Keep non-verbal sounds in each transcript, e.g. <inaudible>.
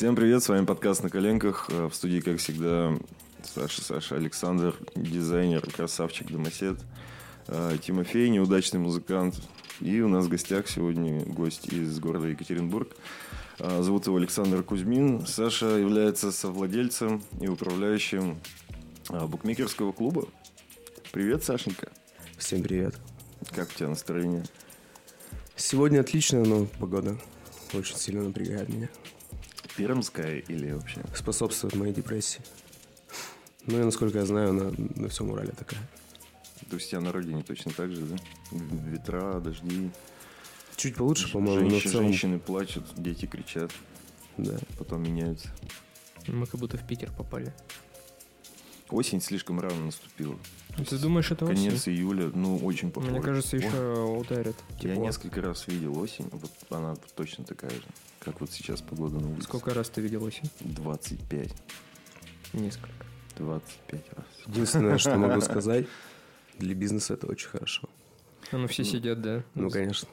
Всем привет, с вами подкаст «На коленках». А, В студии, как всегда, Саша, Саша, Александр, дизайнер, красавчик, домосед, а, Тимофей, неудачный музыкант. И у нас в гостях сегодня гость из города Екатеринбург. А, Зовут его Александр Кузьмин. Саша является совладельцем и управляющим букмекерского клуба. Привет, Сашенька. Всем привет. Как у тебя настроение? Сегодня отлично, но погода очень сильно напрягает меня. Пермская или вообще? Способствует моей депрессии. Ну и, насколько я знаю, на, на всем Урале такая. То есть у тебя на родине точно так же, да? Ветра, дожди. Чуть получше, по-моему, но в целом... Женщины плачут, дети кричат, Да. потом меняются. Мы как будто в Питер попали. Осень слишком рано наступила. Ты думаешь, это осень? Конец июля, ну, очень похоже. Мне кажется, О, еще ударит. Я тепло. несколько раз видел осень, вот она точно такая же, как вот сейчас погода на улице. Сколько раз ты видел осень? 25. Несколько. 25 раз. Единственное, что могу <laughs> сказать, для бизнеса это очень хорошо. А ну все Ну, сидят, да? Ну, конечно.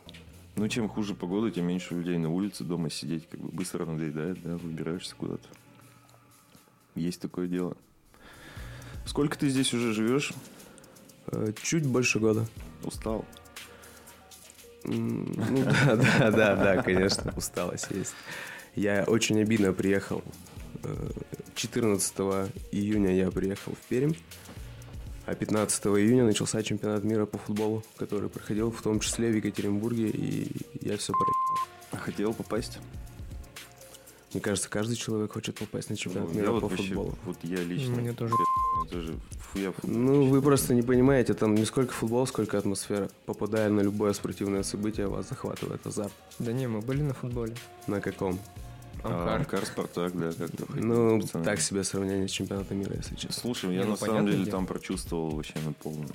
Ну, чем хуже погода, тем меньше людей на улице, дома сидеть как бы быстро надоедает, да, выбираешься куда-то. Есть такое дело. Сколько ты здесь уже живешь? Э, Чуть больше года. Устал? Ну да, <laughs> да, да, да, конечно, усталость есть. Я очень обидно приехал. э, 14 июня я приехал в Пермь, а 15 июня начался чемпионат мира по футболу, который проходил в том числе в Екатеринбурге, и я все проехал. А Хотел попасть? Мне кажется, каждый человек хочет попасть на чемпионат Ну, мира вот по вообще- футболу. Вот я лично. Мне тоже. Фу, я футбол Ну, вы просто не понимаете, там не сколько футбол, сколько атмосфера. Попадая на любое спортивное событие, вас захватывает азарт. Да не, мы были на футболе. На каком? А, Амкар. Амкар, Спартак, да, как-то. Ну, с пацанами. так себе сравнение с чемпионатом мира, если честно. Слушай, я ну, на самом деле дело. там прочувствовал вообще на полную.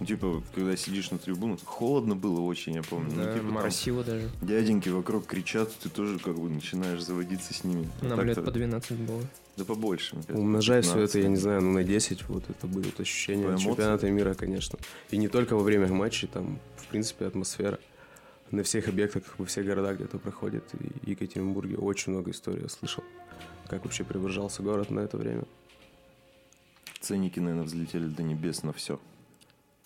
Ну, типа, когда сидишь на трибунах, холодно было очень, я помню. Ну, Да, типа, там моросило даже. дяденьки вокруг кричат, ты тоже как бы начинаешь заводиться с ними. А Нам так-то- лет по 12 было. Да побольше, Умножай все 15. это, я не знаю, ну на 10, вот это По от эмоциям. чемпионата мира, конечно. И не только во время матчей, там, в принципе, атмосфера на всех объектах, во всех городах где-то проходит. И в Екатеринбурге очень много историй я слышал, как вообще преображался город на это время. Ценники, наверное, взлетели до небес на все.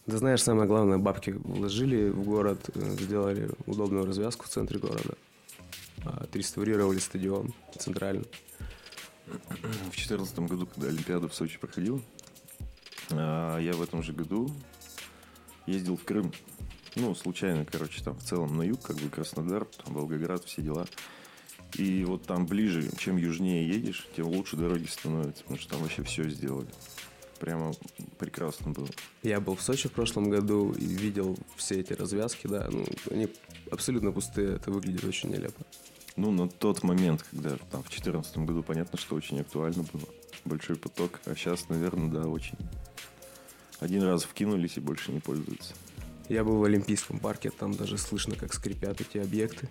Да знаешь, самое главное, бабки вложили в город, э, сделали удобную развязку в центре города, а, отреставрировали стадион центральный. В четырнадцатом году, когда Олимпиада в Сочи проходила, а, я в этом же году ездил в Крым. Ну, случайно, короче, там в целом на юг, как бы Краснодар, там Волгоград, все дела. И вот там ближе, чем южнее едешь, тем лучше дороги становятся, потому что там вообще все сделали. Прямо прекрасно было. Я был в Сочи в прошлом году и видел все эти развязки, да, ну, они абсолютно пустые, это выглядит очень нелепо. Ну, на тот момент, когда там в четырнадцатом году, понятно, что очень актуально было. Большой поток. А сейчас, наверное, да, очень. Один раз вкинулись и больше не пользуются. Я был в Олимпийском парке, там даже слышно, как скрипят эти объекты,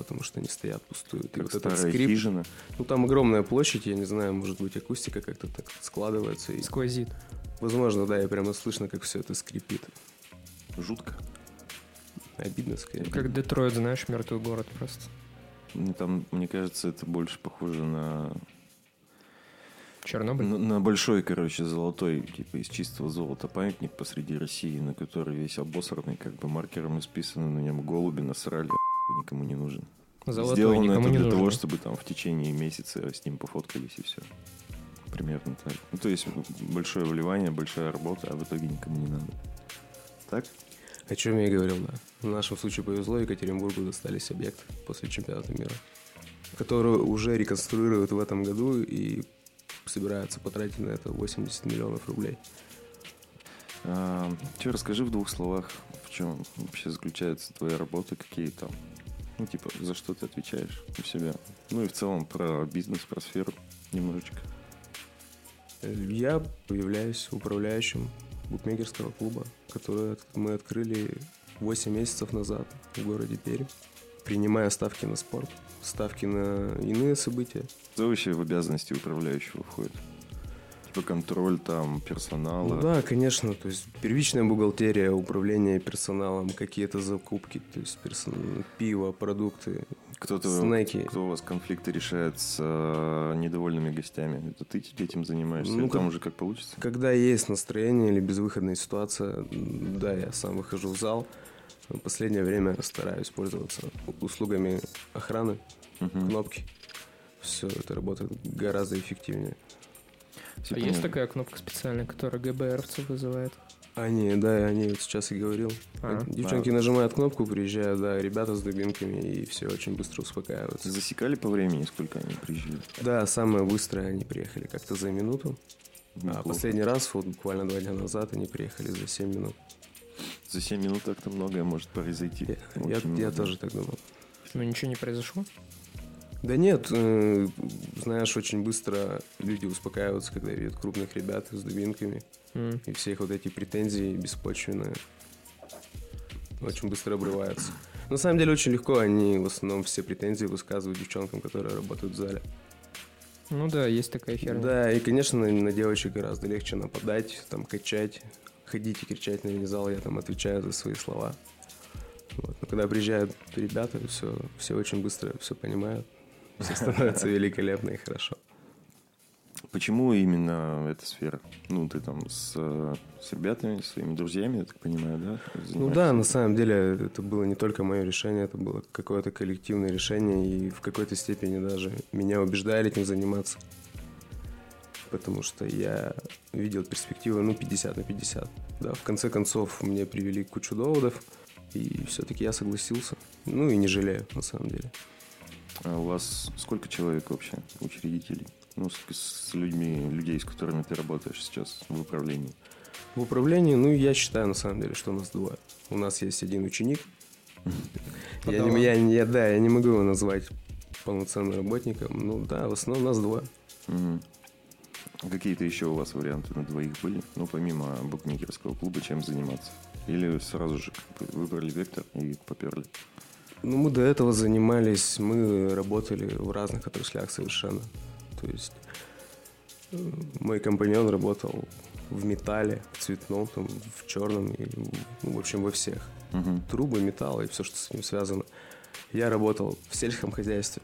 потому что они стоят пустую. И Как старая скрип, хижина. ну там огромная площадь, я не знаю, может быть акустика как-то так складывается. И, Сквозит. возможно, да, и прямо слышно, как все это скрипит. Жутко. Обидно скорее. Как Детройт, знаешь, мертвый город просто. Ну, Там, мне кажется, это больше похоже на, Чернобыль. на, на большой, короче, золотой, типа из чистого золота памятник посреди России, на который весь обосранный, как бы маркером исписаны на нем голуби насрали, никому не нужен. Золотой Сделано никому это не для нужно. того, чтобы там в течение месяца с ним пофоткались и все. Примерно так. Ну, то есть большое вливание, большая работа, а в итоге никому не надо. Так? О чем я и говорил, да. В нашем случае повезло, Екатеринбургу достались объекты после чемпионата мира, которые уже реконструируют в этом году и собираются потратить на это 80 миллионов рублей. А, че, расскажи в двух словах, в чем вообще заключается твоя работа, какие там, ну, типа, за что ты отвечаешь у себя. Ну и в целом про бизнес, про сферу немножечко. Я являюсь управляющим букмекерского клуба, который от- мы открыли 8 месяцев назад в городе Пермь, принимая ставки на спорт, ставки на иные события. Что вообще в обязанности управляющего входит? Типа контроль там персонала. Ну да, конечно, то есть первичная бухгалтерия, управление персоналом, какие-то закупки, то есть персон... пиво, продукты, Кто-то, снеки. кто у вас конфликты решает с э, недовольными гостями? Это ты этим занимаешься? Ну, Или там как- уже как получится? Когда есть настроение или безвыходная ситуация, да, я сам выхожу в зал. В последнее время стараюсь пользоваться услугами охраны, Мгм. кнопки. Все это работает гораздо эффективнее. Всё А есть такая кнопка специальная, которая ГБРовцев вызывает? Они, да, они вот сейчас и говорил. А, Девчонки нажимают кнопку, приезжают, да, ребята с дубинками, и все очень быстро успокаиваются. Засекали по времени, сколько они приезжали? Да, самое быстрое они приехали как-то за минуту. А Неплохо. последний раз, вот буквально два дня назад, они приехали за 7 минут. За 7 минут так-то многое может произойти. Я, я- я тоже так думал. Ну ничего не произошло? Да нет, э, знаешь, очень быстро люди успокаиваются, когда видят крупных ребят с дубинками. М. И все их вот эти претензии беспочвенные очень быстро обрываются. На самом деле очень легко, они в основном все претензии высказывают девчонкам, которые работают в зале. Ну да, есть такая херня. Да, и, конечно, на, на девочек гораздо легче нападать, там, качать, ходить и кричать на весь зал, я там отвечаю за свои слова. Вот. Но когда приезжают ребята, все, все очень быстро все понимают, все становится великолепно и хорошо. Почему именно эта сфера? Ну, ты там с, с ребятами, своими друзьями, я так понимаю, да? Ну да, на самом деле это было не только мое решение, это было какое-то коллективное решение, и в какой-то степени даже меня убеждали этим заниматься. Потому что я видел перспективы, ну, 50 на 50. Да, в конце концов, мне привели кучу доводов, и все-таки я согласился. Ну и не жалею, на самом деле. А у вас сколько человек вообще, учредителей? Ну, с, с людьми, людей, с которыми ты работаешь сейчас в управлении. В управлении, ну, я считаю, на самом деле, что у нас двое. У нас есть один ученик. Я я, я- да, я не могу его назвать полноценным работником. Ну да, в основном нас двое. Мгм. Какие-то еще у вас варианты на двоих были? Ну, помимо букмекерского клуба, чем заниматься? Или сразу же выбрали вектор и поперли? Ну, мы до этого занимались, мы работали в разных отраслях совершенно. То есть мой компаньон работал в металле, в цветном, там, в черном, и, ну, в общем, во всех. Мгм. Трубы, металл и все, что с ним связано. Я работал в сельском хозяйстве,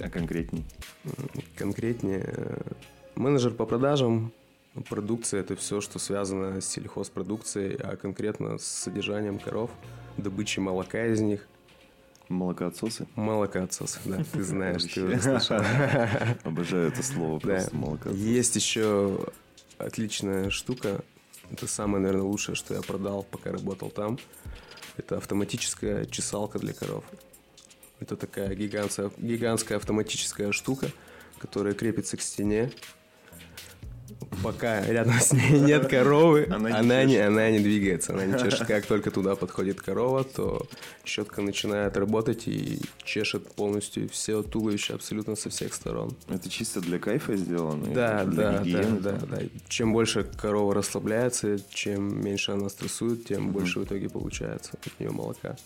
А конкретней? М, конкретнее э, менеджер по продажам. Продукция – это все, что связано с сельхозпродукцией, а конкретно с содержанием коров, добычей молока из них. Молокоотсосы? Молокоотсос, да, ты знаешь, ты слышал. Обожаю это слово, просто молокоотсос. Есть еще отличная штука. Это самое, наверное, лучшее, что я продал, пока работал там. Это автоматическая чесалка для коров. Это такая гигантская, гигантская автоматическая штука, которая крепится к стене. Пока рядом с ней нет коровы, Она она, не не, чешет. она не двигается, она не <laughs> чешет. Как только туда подходит корова, то щетка начинает работать и чешет полностью все туловище абсолютно со всех сторон. Это чисто для кайфа сделано? Да, да, да, да, да. Чем больше корова расслабляется, чем меньше она стрессует, тем больше в итоге получается от нее молока.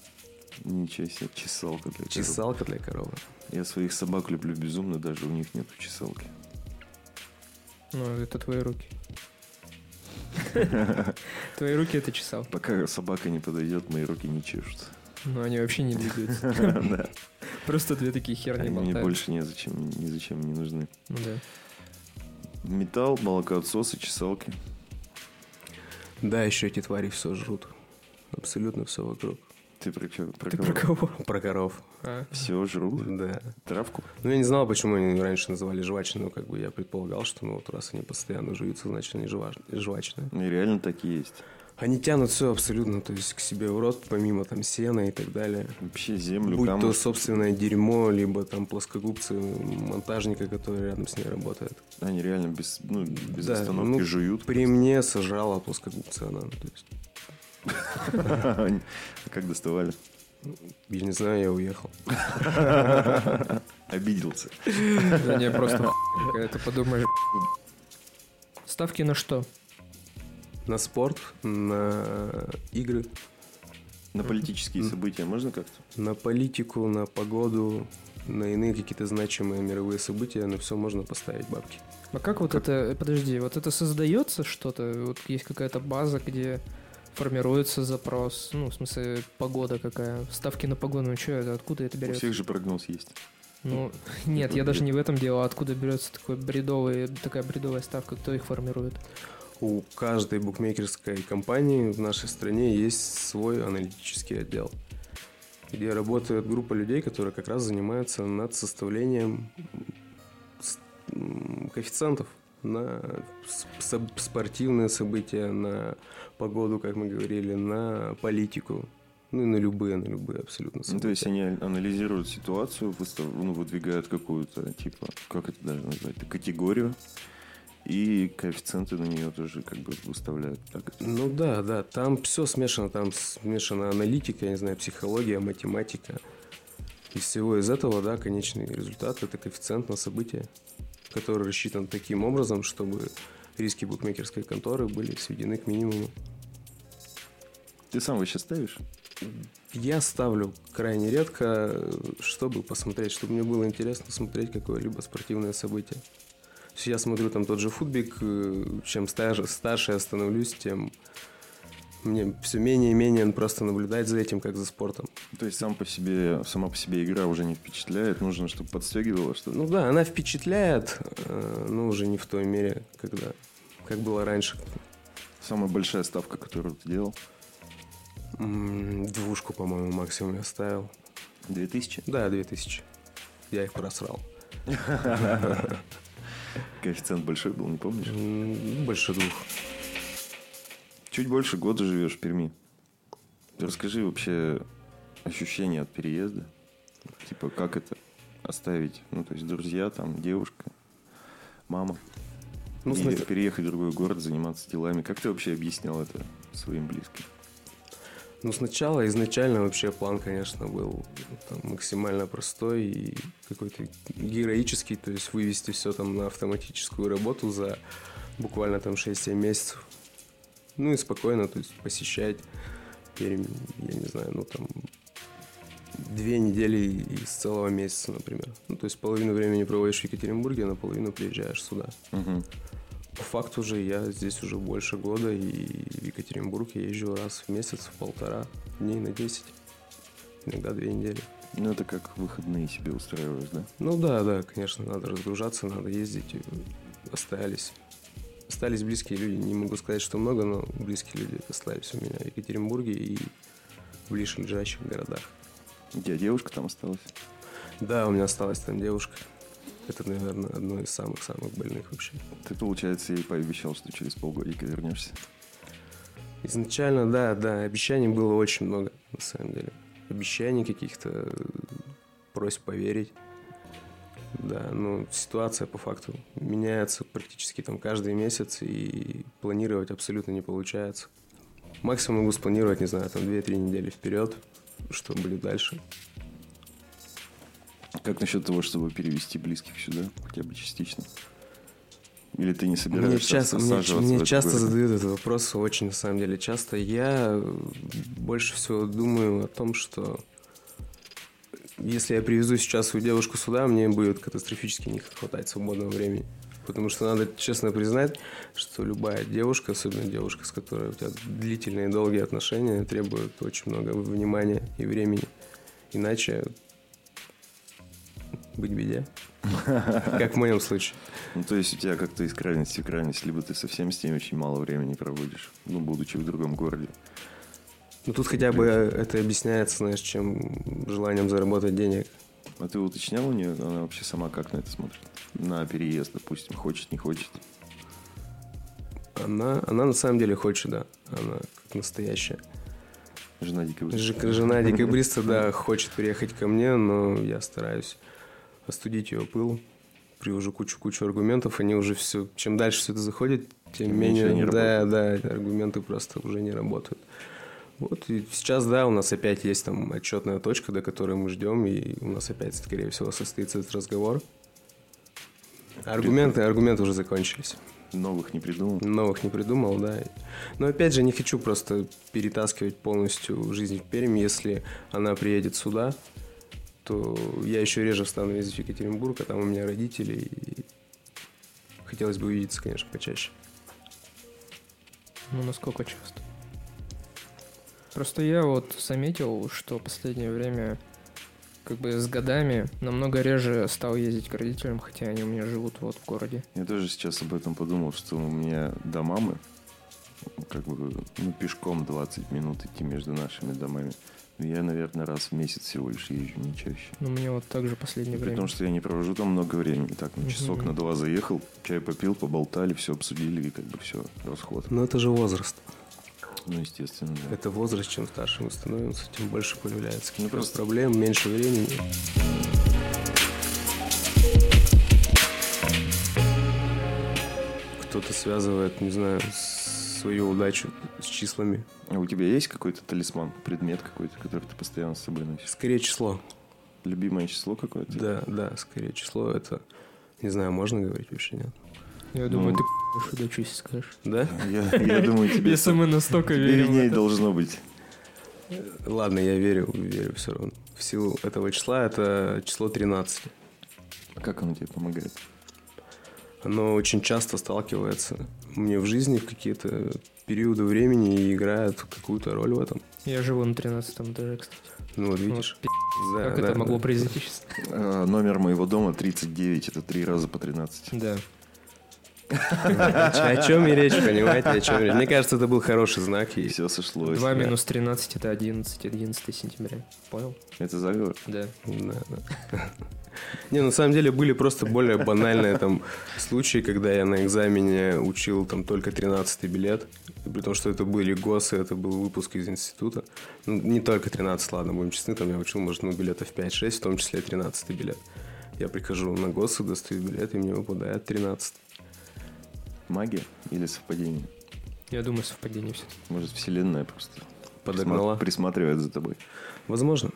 Ничего себе, чесалка для коров. Чесалка для коровы. Я своих собак люблю безумно, даже у них нет чесалки. Ну, это твои руки. <laughs> Твои руки это чесал. Пока собака не подойдет, мои руки не чешут. Но они вообще не двигаются. <laughs> Просто две такие херни Они мне болтают. больше незачем, ни зачем не нужны. Ну да. Металл, молокоотсосы, чесалки. Да, еще эти твари все жрут. Абсолютно все вокруг. Ты про, чё- про Ты кого? про кого? Про коров. А, Все жрут? Да. Травку? Ну, я не знал, почему они раньше называли жвачные, но как бы я предполагал, что ну вот раз они постоянно жуются, значит они жва- жвачные. Ну, и реально такие есть. Они тянут все абсолютно, то есть к себе в рот, помимо там сена и так далее. Вообще землю, Будь то камушки. собственное дерьмо, либо там плоскогубцы монтажника, который рядом с ней работает. Они реально без, ну, без Да, остановки ну, жуют. При мне сажала плоскогубцы она. То есть, <laughs> Как доставали? я не знаю, я уехал. <laughs> Обиделся. да не, просто это подумаешь. Ставки на что? На спорт, на игры, На политические события можно как-то? на политику, на погоду, на иные какие-то значимые мировые события, на все можно поставить бабки. А как вот это, подожди, вот это создается что-то? Вот есть какая-то база, где формируется запрос, ну, в смысле, погода какая, ставки на погоду, ну что это, откуда это У берется? всех же прогноз есть. Ну, <laughs> нет, я даже не в этом дело, а откуда берется такой бредовый, такая бредовая ставка, кто их формирует? У каждой букмекерской компании в нашей стране есть свой аналитический отдел, где работает группа людей, которые как раз занимаются над составлением коэффициентов на спортивные события, на погоду, как мы говорили, на политику, ну и на любые, на любые абсолютно Ну, события. то есть они анализируют ситуацию, ну, выдвигают какую-то, типа, как это даже назвать, категорию, и коэффициенты на нее тоже как бы выставляют. Так? Ну да, да, там все смешано, там смешана аналитика, я не знаю, психология, математика. Из всего из этого, да, конечный результат – это коэффициент на событие, который рассчитан таким образом, чтобы риски букмекерской конторы были сведены к минимуму. Ты сам вообще ставишь? Я ставлю крайне редко, чтобы посмотреть, чтобы мне было интересно смотреть какое-либо спортивное событие. Есть я смотрю там тот же футбик, э, чем старше, старше я становлюсь, тем мне все менее и менее просто наблюдать за этим, как за спортом. То есть сам по себе, сама по себе игра уже не впечатляет, нужно, чтобы подстегивало что-то. Ну да, она впечатляет, э, но уже не в той мере, когда, как было раньше. Самая большая ставка, которую ты делал? Двушку, по-моему, максимум я ставил. 2000? Да, 2000. Я их просрал. <laughs> Коэффициент большой был, не помнишь? Больше двух. Чуть больше года живешь в Перми. Расскажи вообще ощущения от переезда. Типа, как это оставить? Ну, то есть, друзья, там, девушка, мама. Ну, и смотри- переехать в другой город, заниматься делами. Как ты вообще объяснял это своим близким? Ну, сначала, изначально вообще план, конечно, был там, максимально простой и какой-то героический, то есть вывести все там на автоматическую работу за буквально там 6-7 месяцев. Ну и спокойно, то есть посещать Пермь, я не знаю, ну там две недели из целого месяца, например. Ну, то есть половину времени проводишь в Екатеринбурге, а на половину приезжаешь сюда. Мгм. По факту же я здесь уже больше года, и в Екатеринбург я езжу раз в месяц, в полтора, дней на 10, иногда две недели. Ну, это как выходные себе устраиваешь, да? Ну да, да, конечно, надо разгружаться, надо ездить. Остались. Остались близкие люди. Не могу сказать, что много, но близкие люди остались у меня в Екатеринбурге и в ближайших городах. У тебя девушка там осталась? Да, у меня осталась там девушка. Это, наверное, одно из самых-самых больных вообще. Ты, получается, ей пообещал, что через полгодика вернешься. Изначально, да, да, обещаний было очень много, на самом деле. Обещаний каких-то, просьб поверить. Да, но ситуация по факту меняется практически там каждый месяц, и планировать абсолютно не получается. Максимум могу спланировать, не знаю, там 2-3 недели вперед, что будет дальше. Как насчет того, чтобы перевести близких сюда, хотя бы частично? Или ты не Мне собираешься часто, мне, в мне этот часто задают этот вопрос, очень на самом деле часто. Я больше всего думаю о том, что если я привезу сейчас свою девушку сюда, мне будет катастрофически не хватать свободного времени. Потому что надо честно признать, что любая девушка, особенно девушка, с которой у тебя длительные долгие отношения, требует очень много внимания и времени. Иначе быть беде. <laughs> Как в моем случае. Ну, то есть у тебя как-то из крайности в крайность, либо ты совсем с ней очень мало времени проводишь, ну, будучи в другом городе. Ну тут хотя бы это объясняется, знаешь, чем желанием заработать денег. А ты уточнял у нее, она вообще сама как на это смотрит? На переезд, допустим, хочет, не хочет? Она, она на самом деле хочет, да. Она как настоящая. Жена декабриста. Ж- Жена декабриста, <laughs> да, хочет приехать ко мне, но я стараюсь остудить ее пыл. Привожу кучу-кучу аргументов, они уже все... Чем дальше все это заходит, тем Тем менее... они да, да, аргументы просто уже не работают. Вот и сейчас, да, у нас опять есть там отчетная точка, до которой мы ждем, и у нас опять, скорее всего, состоится этот разговор. Аргументы, аргументы уже закончились. Новых не придумал? Новых не придумал, да. Но опять же, не хочу просто перетаскивать полностью жизнь в Пермь. Если она приедет сюда, то я еще реже встану ездить в Екатеринбург, а там у меня родители. И... Хотелось бы увидеться, конечно, почаще. Ну, насколько часто? Просто я вот заметил, что в последнее время как бы с годами намного реже стал ездить к родителям, хотя они у меня живут вот в городе. Я тоже сейчас об этом подумал, что у меня до мамы как бы ну, пешком 20 минут идти между нашими домами. Я, наверное, раз в месяц всего лишь езжу, не чаще. Ну, мне вот так же последнее При время. том, что я не провожу там много времени. Так, на часок Мгм. на два заехал, чай попил, поболтали, все обсудили, и как бы все, расход. Но это же возраст. Ну, естественно, да. Это возраст, чем старше мы становимся, тем больше появляется Ну, просто- проблем, меньше времени. Кто-то связывает, не знаю, с- свою удачу с числами. А у тебя есть какой-то талисман, предмет какой-то, который ты постоянно с собой носишь? Скорее число. Любимое число какое-то? Да, да, скорее число. Это, не знаю, можно говорить вообще, нет? Я думаю, Ну. ты п***ешь удачу, если скажешь. Да? Я, я думаю, тебе, Если мы настолько верим в виднее это. должно быть. Ладно, я верю, верю все равно. В силу этого числа это число 13. Как оно тебе помогает? Оно очень часто сталкивается мне в жизни в какие-то периоды времени и играет какую-то роль в этом. Я живу на 13 этаже, кстати. Ну вот видишь. Вот, Да, как да, это могло да. произойти сейчас? А, номер моего дома 39, это три раза по 13. Да. О чем и речь, понимаете, о чем речь? Мне кажется, это был хороший знак. И все сошлось. 2 да. минус 13 это 11, 11 сентября. Понял? Это заговор? Да. Да, да. Не, на самом деле были просто более банальные там случаи, когда я на экзамене учил там только 13 билет, при том, что это были ГОСы, это был выпуск из института. Ну, не только 13, ладно, будем честны, там я учил, может, ну, билетов 5-6, в том числе 13 билет. Я прихожу на ГОСы, достаю билет, и мне выпадает 13. Магия или совпадение? Я думаю, совпадение все-таки. Может, вселенная просто Подогнала. присма- присматривает за тобой. Возможно.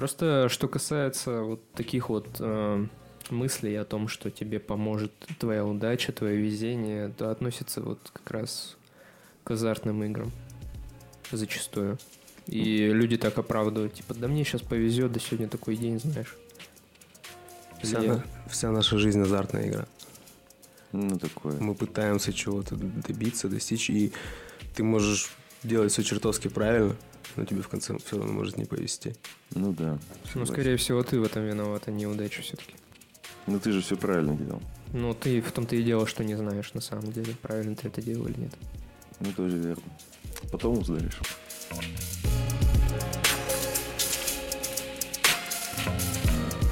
Просто что касается вот таких вот э, мыслей о том, что тебе поможет твоя удача, твое везение, то относится вот как раз к азартным играм зачастую. И люди так оправдывают, типа, да мне сейчас повезет, да сегодня такой день, знаешь. Вся, на- вся наша жизнь азартная игра. Ну, такое. Мы пытаемся чего-то добиться, достичь, и ты можешь делать все чертовски правильно, но тебе в конце все равно может не повезти. Ну да. Ну, скорее всего, ты в этом виноват, а не удача все-таки. Ну ты же все правильно делал. Ну, ты в том-то и дело, что не знаешь на самом деле, правильно ты это делал или нет. Ну тоже верно. Потом узнаешь.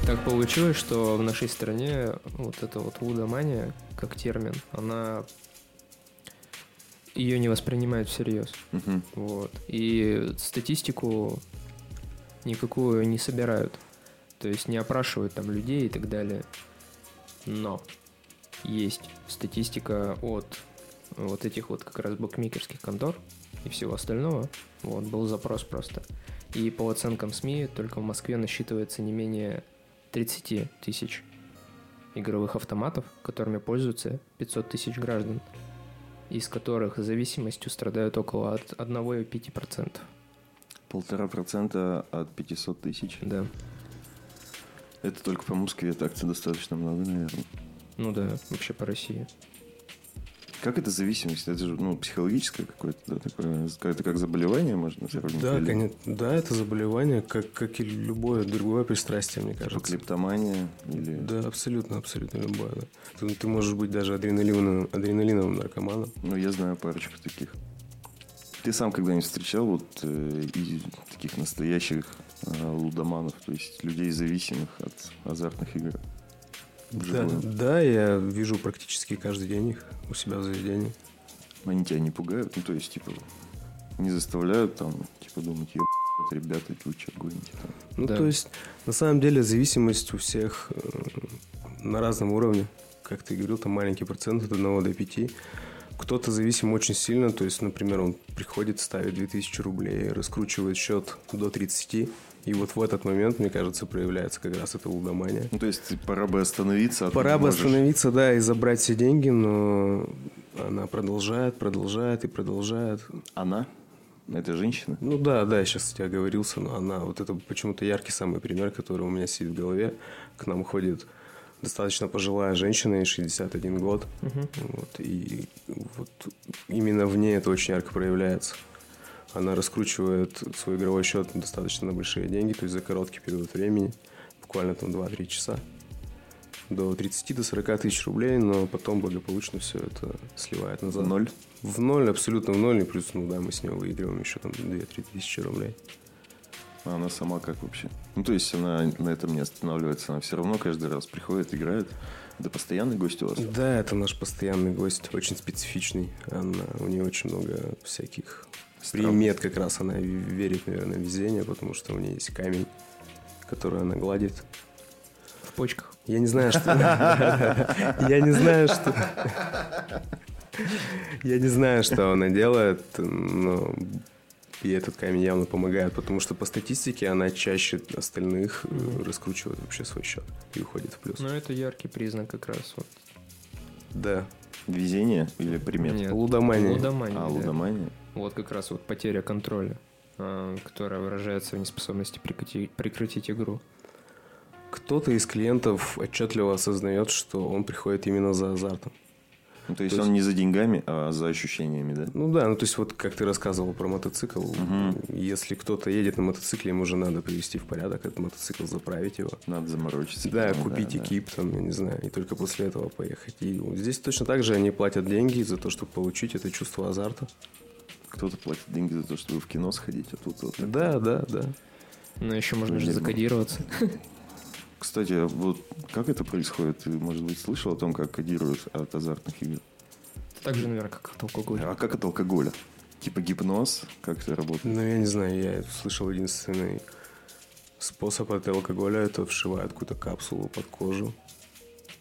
Так получилось, что в нашей стране вот эта вот лудомания, как термин, она ее не воспринимают всерьез. Мгм. Вот. И статистику никакую не собирают. То есть не опрашивают там людей и так далее. Но есть статистика от вот этих вот как раз букмекерских контор и всего остального. Вот, был запрос просто. И по оценкам СМИ только в Москве насчитывается не менее 30 тысяч игровых автоматов, которыми пользуются 500 тысяч граждан, из которых зависимостью страдают около от 1,5%. Полтора процента от 500 тысяч. Да. Это только по Москве так-то достаточно много, наверное. Ну да, вообще по России. Как это зависимость? Это же ну, психологическое какое-то, да, такое, это как заболевание можно сравнить? Да, Или конечно. Да, это заболевание, как, как и любое другое пристрастие, мне Типа кажется. клептомания или... Да, абсолютно, абсолютно любое. Да. Ты, ты можешь быть даже адреналиновым, адреналиновым наркоманом. Ну, я знаю парочку таких. Ты сам когда-нибудь встречал вот э, и таких настоящих э, лудоманов, то есть людей, зависимых от азартных игр? Да, Вживую? да, я вижу практически каждый день их у себя в заведении. Они тебя не пугают? Ну, то есть, типа, не заставляют там, типа, думать, еб ребята, вы что, гоните там? Ну, Да. то есть, на самом деле, зависимость у всех э, на разном уровне. Как ты говорил, там маленький процент от 1 до 5. Кто-то зависим очень сильно, то есть, например, он приходит, ставит 2000 рублей, раскручивает счет до 30, и вот в этот момент, мне кажется, проявляется как раз эта лудомания. Ну, то есть, пора бы остановиться. а Пора бы можешь. остановиться, да, и забрать все деньги, но она продолжает, продолжает и продолжает. Она? Это женщина? Ну да, да, я сейчас я оговорился, но она, вот это почему-то яркий самый пример, который у меня сидит в голове. К нам ходит достаточно пожилая женщина, ей 61 год. Мгм. Вот, и вот именно в ней это очень ярко проявляется. Она раскручивает свой игровой счет достаточно на большие деньги, то есть за короткий период времени, буквально там 2-3 часа, до 30 до 40 тысяч рублей, но потом благополучно все это сливает назад. Ноль. В ноль, абсолютно в ноль, и плюс, ну да, мы с него выигрываем еще там 2-3 тысячи рублей. А она сама как вообще? Ну, то есть она на этом не останавливается, она все равно каждый раз приходит, играет. Это постоянный гость у вас? Да, это наш постоянный гость, очень специфичный. Она, у нее очень много всяких Странно. примет как раз. Она верит, наверное, в везение, потому что у нее есть камень, который она гладит. В почках. Я не знаю, что... <laughs> Я не знаю, что... Я не знаю, что она делает, но ей этот камень явно помогает, потому что по статистике она чаще остальных э, раскручивает вообще свой счет и уходит в плюс. Ну, это яркий признак как раз. Вот. Да. Везение или примет? Нет, Лудомания. лудомания, А, да. лудомания? Вот как раз вот потеря контроля, а, которая выражается в неспособности прекрати- прекратить игру. Кто-то из клиентов отчетливо осознает, что он приходит именно за азартом. Ну, то есть То есть- он не за деньгами, а за ощущениями, да? Ну да, ну то есть вот как ты рассказывал про мотоцикл, Мгм. если кто-то едет на мотоцикле, ему же надо привести в порядок этот мотоцикл, заправить его. Надо заморочиться. Да, потом, купить да. экип, там, я не знаю, и только после этого поехать. И вот здесь точно так же они платят деньги за то, чтобы получить это чувство азарта. Кто-то платит деньги за то, чтобы в кино сходить, а тут вот. так. Да, да, да. Но еще можно же Дерьмо. закодироваться. Кстати, а вот как это происходит? Ты, может быть, слышал о том, как кодируют от азартных игр? Так же, наверное, как от алкоголя. А как от алкоголя? Типа гипноз? Как это работает? Ну, я не знаю, я слышал единственный способ от алкоголя, это вшивают какую-то капсулу под кожу.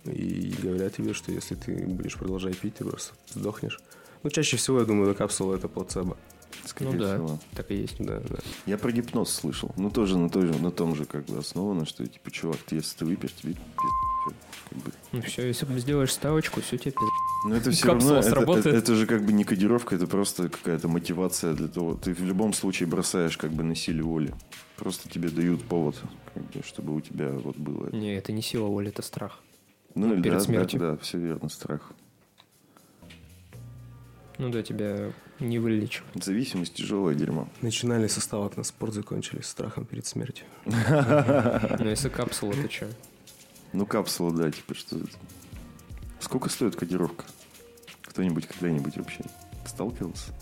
И говорят тебе, что если ты будешь продолжать пить, ты просто сдохнешь. Ну, чаще всего, я думаю, эта капсула это плацебо. Скорее Ну да, всего. так и есть. Да, да. Я про гипноз слышал. Ну, тоже на, той же, на том же как бы основано, что, типа, чувак, ты, если ты выпьешь, тебе пиздец. Как бы. Ну все, если сделаешь ставочку, все тебе пиздец. Но это все Капсула равно, это, сработает. это- это же как бы не кодировка, это просто какая-то мотивация для того. Ты в любом случае бросаешь как бы на силе воли. Просто тебе дают повод, как бы, чтобы у тебя вот было это. Не, это не сила воли, это страх. Ну, перед да, смертью. Да, да, все верно, страх. Ну да, тебя не вылечивают. Зависимость тяжелое дерьмо. Начинали со ставок на спорт, закончили страхом перед смертью. Но если капсула, то что? Ну, капсула, да, типа что? Сколько стоит кодировка? Кто-нибудь когда-нибудь вообще сталкивался?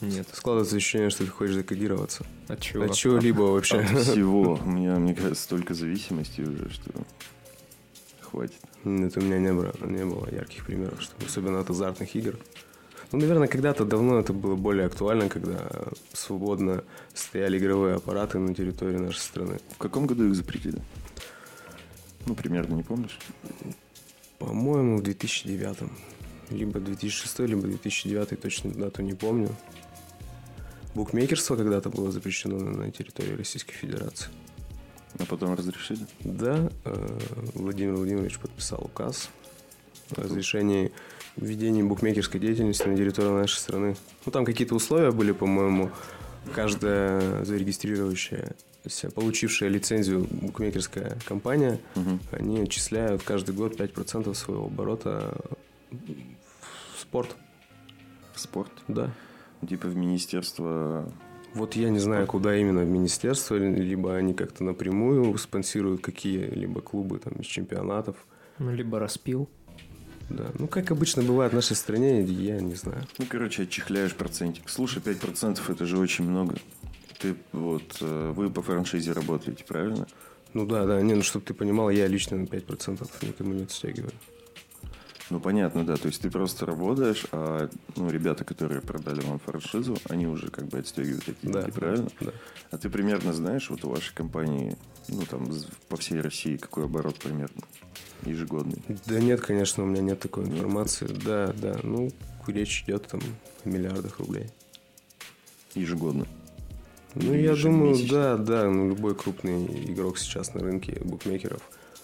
Нет. Складывается ощущение, что ты хочешь закодироваться. От чего? От чего-либо вообще. От всего. У меня, мне кажется, столько зависимости уже, что хватит. Нет, у меня не было, не было ярких примеров, что, особенно от азартных игр. Ну, наверное, когда-то давно это было более актуально, когда свободно стояли игровые аппараты на территории нашей страны. В каком году их запретили? Ну, примерно не помнишь? По-моему, в 2009. Либо 2006, либо 2009, точно дату не помню. Букмекерство когда-то было запрещено на территории Российской Федерации. А потом разрешили? Да, э, Владимир Владимирович подписал указ о разрешении введения букмекерской деятельности на территории нашей страны. Ну, там какие-то условия были, по-моему, каждая зарегистрирующаяся, получившая лицензию букмекерская компания, Мгм. они отчисляют каждый год 5% своего оборота в спорт. В спорт? Да. Типа в министерство... Вот я не знаю, куда именно в министерство, либо они как-то напрямую спонсируют какие-либо клубы там из чемпионатов. Ну, либо распил. Да, ну как обычно бывает в нашей стране, я не знаю. Ну, короче, отчехляешь процентик. Слушай, 5% это же очень много. Ты вот... э, Вы по франшизе работаете, правильно? Ну да, да, не, ну чтобы ты понимал, я лично на 5% никому не отстегиваю. Ну, понятно, да. То есть ты просто работаешь, а ну, ребята, которые продали вам франшизу, они уже как бы отстегивают эти Да, деньги, правильно? Да. А ты примерно знаешь, вот у вашей компании, ну, там, по всей России, какой оборот примерно ежегодный? Да нет, конечно, у меня нет такой информации. Да, да, ну речь идет там о миллиардах рублей. Ежегодно. Ну, Или я думаю, да, да, ну, любой крупный игрок сейчас на рынке букмекеров,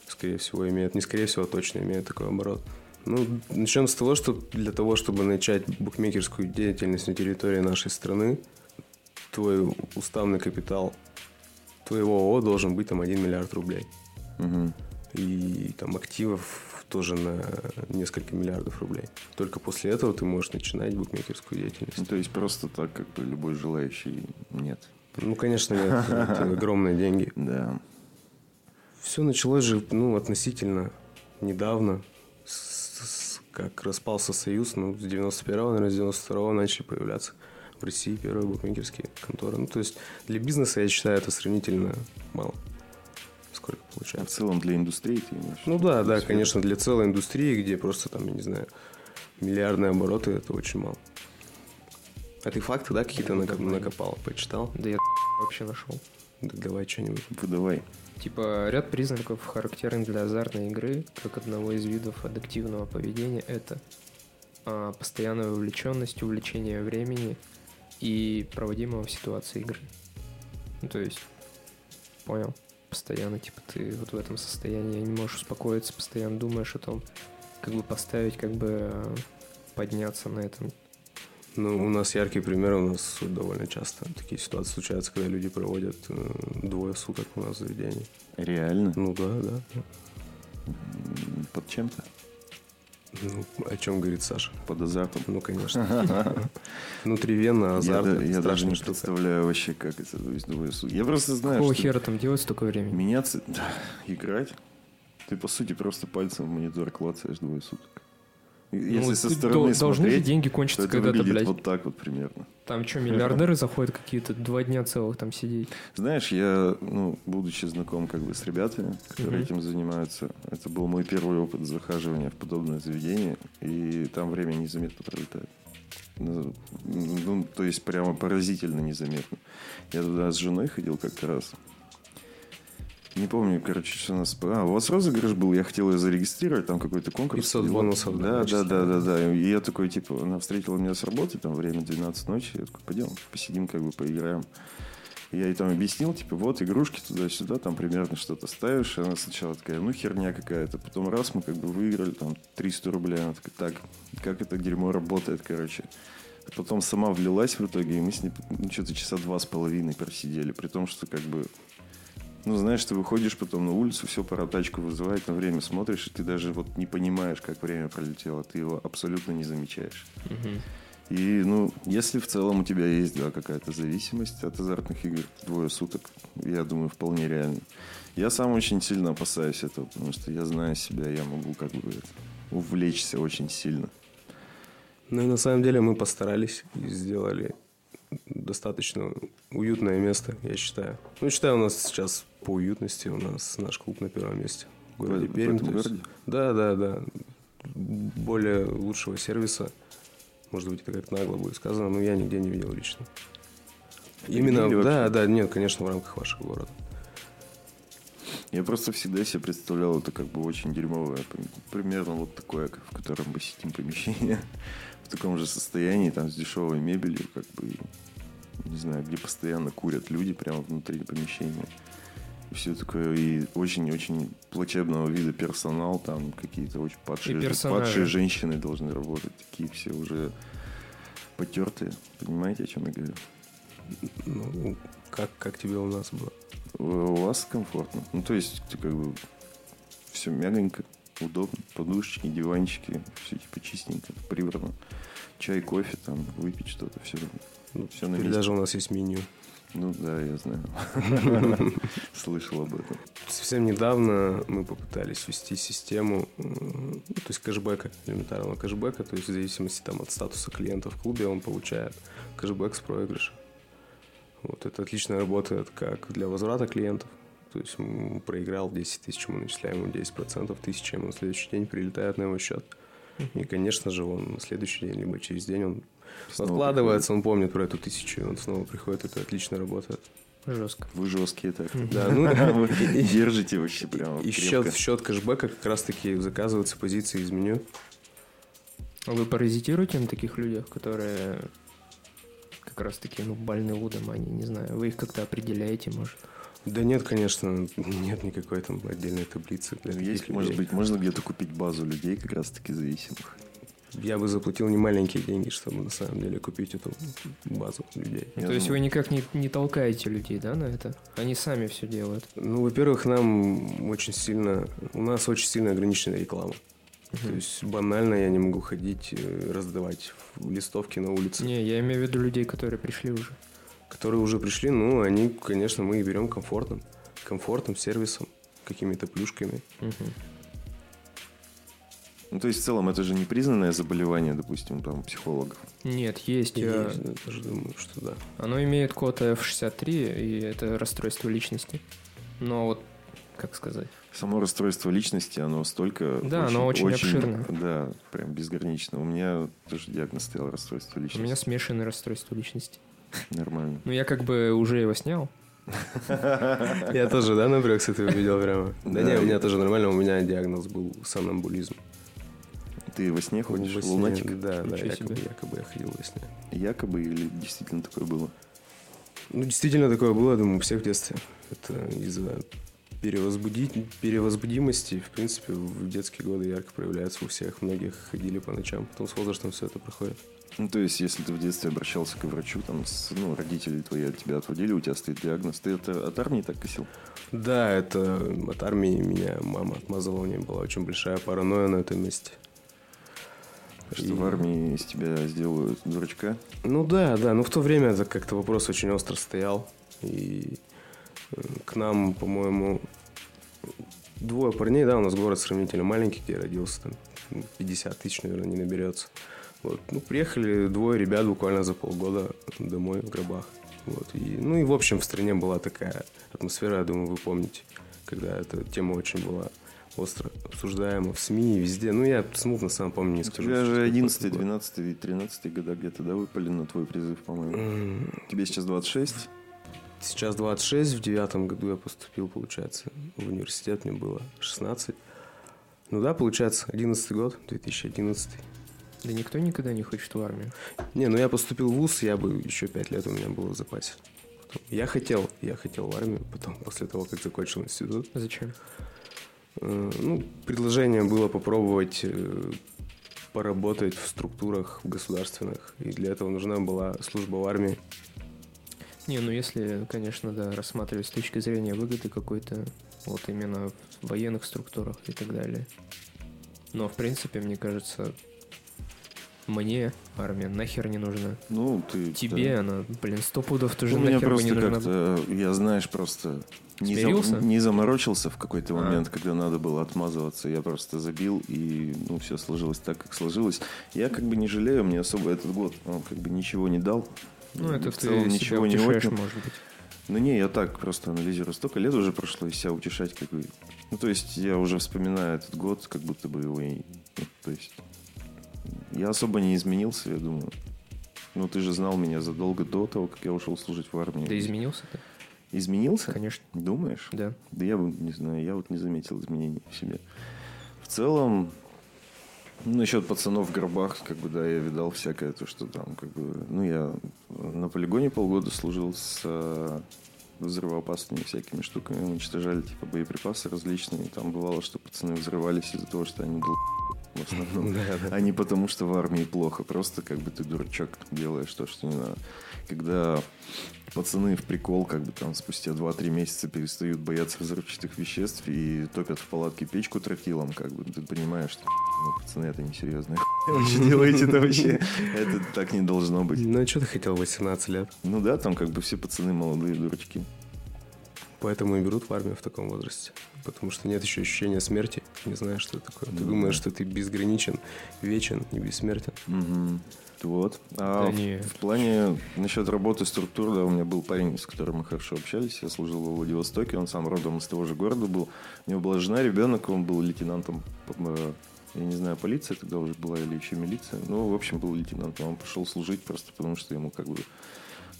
скорее всего, имеет, не скорее всего, а точно имеет такой оборот. Ну, начнем с того, что для того, чтобы начать букмекерскую деятельность на территории нашей страны, твой уставный капитал твоего ООО должен быть там 1 миллиард рублей. Мгм. И там активов тоже на несколько миллиардов рублей. Только после этого ты можешь начинать букмекерскую деятельность. Ну, то есть просто так, как бы любой желающий нет. Ну, конечно, нет. <laughs> Это огромные деньги. Да. Все началось же, ну, относительно недавно, с- с- как распался Союз, ну, с 91-го, наверное, с 92-го начали появляться в России первые букмекерские конторы. Ну, то есть для бизнеса, я считаю, это сравнительно мало. Сколько А в получается? целом для индустрии ты имеешь? Ну да, да, конечно, для целой индустрии, где просто там, я не знаю, миллиардные обороты, это очень мало. А ты факты, да, какие-то накоп- накопал, почитал? Да я вообще нашел. Так давай что-нибудь. Выдавай. Типа ряд признаков, характерных для азартной игры, как одного из видов аддиктивного поведения, это а, постоянная вовлеченность, увлечение времени и проводимого в ситуации игры. Ну, то есть, понял, постоянно, типа, ты вот в этом состоянии не можешь успокоиться, постоянно думаешь о том, как бы поставить, как бы а, подняться на этом. Ну, у нас яркий пример, у нас довольно часто такие ситуации случаются, когда люди проводят э, двое суток у нас в заведении. Реально? Ну да, да. Под чем-то? Ну, о чем говорит Саша? Под азартом? Ну, конечно. <laughs> Внутривенно, азарт, я даже не представляю вообще, как это то есть, двое суток. Я просто знаю, Какого что хера там делать столько времени? меняться, да, играть, ты по сути просто пальцем в монитор клацаешь двое суток. Если Ну, со стороны дол- должны же деньги кончиться когда-то, блядь. вот так вот примерно. Там что, миллиардеры заходят какие-то два дня целых там сидеть? Знаешь, я, ну, будучи знаком как бы с ребятами, которые Мгм. этим занимаются, это был мой первый опыт захаживания в подобное заведение, и там время незаметно пролетает. Ну, ну, то есть прямо поразительно незаметно. Я туда с женой ходил как-то раз. Не помню, короче, что у нас... А, у вас розыгрыш был, я хотел ее зарегистрировать, там какой-то конкурс. 500 И вот- бонусов, да, Да, да, да, да, да. И я такой, типа, она встретила меня с работы, там время 12 ночи, я такой, пойдем, посидим, как бы поиграем. Я ей там объяснил, типа, вот игрушки туда-сюда, там примерно что-то ставишь. И она сначала такая, ну, херня какая-то. Потом раз мы как бы выиграли там 300 рублей. Она такая, так, как это дерьмо работает, короче. Потом сама влилась в итоге, и мы с ней ну, что-то часа два с половиной просидели. При том, что как бы ну, знаешь, ты выходишь потом на улицу, все, пора тачку вызывать, на время смотришь, и ты даже вот не понимаешь, как время пролетело, ты его абсолютно не замечаешь. И, ну, если в целом у тебя есть, да, какая-то зависимость от азартных игр, двое суток, я думаю, вполне реально. Я сам очень сильно опасаюсь этого, потому что я знаю себя, я могу как бы это, увлечься очень сильно. Ну и на самом деле мы постарались и сделали достаточно уютное место, я считаю. Ну, считаю, у нас сейчас по уютности у нас наш клуб на первом месте в городе В- в Пермь. этом городе? Да, да, да. Более лучшего сервиса, может быть, это как нагло будет сказано, но я нигде не видел лично. Именно, видели да, вообще? да, нет, конечно, в рамках вашего города. Я просто всегда себе представлял это как бы очень дерьмовое, пр- примерно вот такое, в котором мы сидим помещение, в таком же состоянии, там с дешевой мебелью, как бы, не знаю, где постоянно курят люди прямо внутри помещения. И все такое, и очень-очень плачебного вида персонал, там какие-то очень падшие, падшие женщины должны работать, такие все уже потертые. Понимаете, о чем я говорю? Ну, как, как тебе у нас было? У у вас комфортно. Ну, то есть, ты как бы все мягонько, удобно. Подушечки, диванчики, все типа чистенько, прибрано. Чай, кофе, там, выпить что-то, все. Ну, Все на месте. даже у нас есть меню. Ну да, я знаю. <laughs> Слышал об этом. Совсем недавно мы попытались ввести систему, э, ну, то есть кэшбэка, элементарного кэшбэка, то есть в зависимости там, от статуса клиента в клубе он получает кэшбэк с проигрыша. Вот это отлично работает как для возврата клиентов. То есть проиграл 10 тысяч, мы начисляем ему 10%, тысяча ему на следующий день прилетает на его счет. И, конечно же, он на следующий день, либо через день он Снова откладывается, он помнит про эту тысячу, и он снова приходит, это отлично работает. Жестко. Вы жесткие так. Да, ну, <laughs> <laughs> держите вообще прямо И счет, в счет кэшбэка как раз-таки заказываются позиции из меню. А вы паразитируете на таких людях, которые как раз таки, ну, больны лудом, они, не знаю, вы их как-то определяете, может? Да нет, конечно, нет никакой там отдельной таблицы. Для Есть, людей. может быть, можно где-то купить базу людей как раз-таки зависимых. я бы заплатил не маленькие деньги, чтобы на самом деле купить эту базу людей. Я То есть думаю- вы никак не, не толкаете людей, да, на это? Они сами все делают. Ну, во-первых, нам очень сильно, у нас очень сильно ограничена реклама. То есть банально я не могу ходить, э, раздавать листовки на улице. Не, я имею в виду людей, которые пришли уже. Которые уже пришли, ну, они, конечно, мы их берем комфортом. Комфортом, сервисом, какими-то плюшками. Мгм. Ну, то есть, в целом, это же не признанное заболевание, допустим, там, психологов. Нет, есть. И э, я тоже думаю, что да. Оно имеет код F63, и это расстройство личности. Но вот, как сказать, Само расстройство личности, оно столько... Да, оно очень обширное. Да, прям безгранично. У меня тоже диагноз стоял расстройство у личности. меня смешанное расстройство личности. Нормально. Ну, я как бы уже его снял. <laughs> Я тоже, да, напрягся, ты увидел прямо? Да не, у меня тоже нормально, у меня диагноз был сонамбулизм. Ты во сне ходишь? Во сне, Лунатик? Да, да, якобы, себе. якобы я ходил во сне. Якобы или действительно такое было? Ну, действительно такое было, думаю, у всех в детстве. Это из-за перевозбудить, перевозбудимости, в принципе, в детские годы ярко проявляется у всех. Многих ходили по ночам, потом с возрастом все это проходит. Ну, то есть, если ты в детстве обращался к врачу, там, с, ну, родители твои от тебя отводили, у тебя стоит диагноз, ты это от армии так косил? Да, это от армии меня мама отмазала, у нее была очень большая паранойя на этом месте. Что И- в армии из тебя сделают дурачка? Ну да, да, ну в то время это как-то вопрос очень остро стоял. И к нам, по-моему, двое парней, да, у нас город сравнительно маленький, где я родился, там ну, 50 тысяч, наверное, не наберется. Вот, ну, приехали двое ребят буквально за полгода домой в гробах. Вот, и, ну и в общем в стране была такая атмосфера, я думаю, вы помните, когда эта тема очень была остро обсуждаема в СМИ, везде. Ну, я смутно сам помню, не У скажу. тебя что же это 11, было. 12 и 13 года где-то, да, выпали на твой призыв, по-моему? Тебе сейчас 26? Сейчас 26, в девятом году я поступил, получается, в университет, мне было 16. Ну да, получается, 11 год, 2011. Да никто никогда не хочет в армию. Не, ну я поступил в ВУЗ, я бы еще 5 лет у меня было в запасе. Потом- Я хотел, я хотел в армию, потом, после того, как закончил институт. Зачем? Э, Ну, предложение было попробовать э, поработать в структурах государственных, и для этого нужна была служба в армии. Не, ну если, конечно, да, рассматривать с точки зрения выгоды какой-то, вот именно в военных структурах и так далее. Но, в принципе, мне кажется, мне армия нахер не нужна. Ну, ты... Тебе да. она, блин, сто пудов тоже У меня нахер бы не просто нужна. как-то, я, знаешь, просто не, Смирился? не заморочился в какой-то А. момент, когда надо было отмазываться. Я просто забил, и ну, все сложилось так, как сложилось. Я как бы не жалею, мне особо этот год он как бы ничего не дал. Ну, это в целом ничего не отнял. может быть. Ну не, я так просто анализирую. Столько лет уже прошло, и себя утешать как бы... Ну, то есть я уже вспоминаю этот год, как будто бы его и... то есть я особо не изменился, я думаю. Ну, ты же знал меня задолго до того, как я ушел служить в армии. Да изменился ты, Изменился? конечно, Думаешь? да. Да я вот не знаю, я вот не заметил изменений в себе. В целом, насчет пацанов в гробах, как бы, да, я видал всякое, то, что там, как бы, ну, я на полигоне полгода служил с э, взрывоопасными всякими штуками, уничтожали, типа, боеприпасы различные, там бывало, что пацаны взрывались из-за того, что они дол... <laughs> в основном. <laughs> А не потому, что в армии плохо. Просто как бы ты дурачок делаешь то, что не надо. Когда пацаны в прикол, как бы там спустя 2-3 месяца перестают бояться взрывчатых веществ и топят в палатке печку тротилом, как бы ты понимаешь, что ну, пацаны, это несерьезно. <laughs> Вы что делаете это <laughs> вообще? Это так не должно быть. Ну, а что ты хотел в 18 лет? Ну да, там как бы все пацаны молодые дурачки. Поэтому и берут в армию в таком возрасте. Потому что нет еще ощущения смерти. Не знаешь, что это такое. Ты Ну думаешь, что ты безграничен, вечен и бессмертен. Вот. А Да в, не. в плане насчет работы структур, да, у меня был парень, с которым мы хорошо общались. Я служил во Владивостоке, он сам родом из того же города был. У него была жена, ребенок, он был лейтенантом, э, я не знаю, полиция тогда уже была или еще милиция. Ну, в общем, был лейтенантом. Он пошел служить просто потому, что ему как бы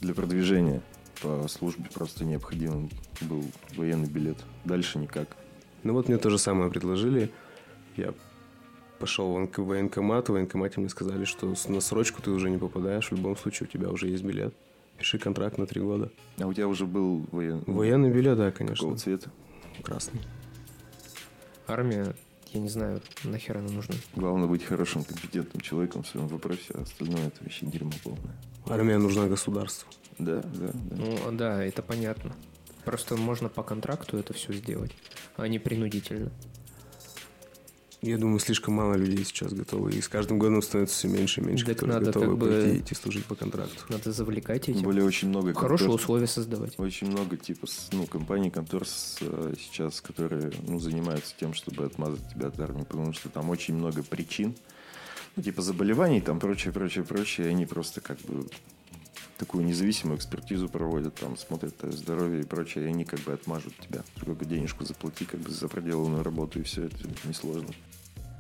для продвижения по службе просто необходим был военный билет. Дальше никак. Ну вот мне то же самое предложили. Я пошел в военк- в военкомат, в военкомате мне сказали, что на срочку ты уже не попадаешь, в любом случае у тебя уже есть билет. Пиши контракт на три года. А у тебя уже был воен... Военный билет, да, Какого конечно. цвета? Красный. Армия, я не знаю, нахер оно нужно. Главное быть хорошим, компетентным человеком в своем вопросе, а остальное это вообще дерьмо полное. Армия нужна государству. Да, да, да. Ну, да, это понятно. Просто можно по контракту это все сделать, а не принудительно. Я думаю, слишком мало людей сейчас готовы. И с каждым годом становится все меньше и меньше, Так которые надо готовы как бы- пойти и идти служить по контракту. Надо завлекать этим. более очень много Хорошие контор- условия создавать. Очень много типа ну, компаний, контор с, э, сейчас, которые ну, занимаются тем, чтобы отмазать тебя от армии, потому что там очень много причин, ну, типа заболеваний, там прочее, прочее, прочее, и они просто как бы такую независимую экспертизу проводят, там смотрят твое здоровье и прочее, и они как бы отмажут тебя. Только денежку заплати как бы за проделанную работу, и все, это несложно.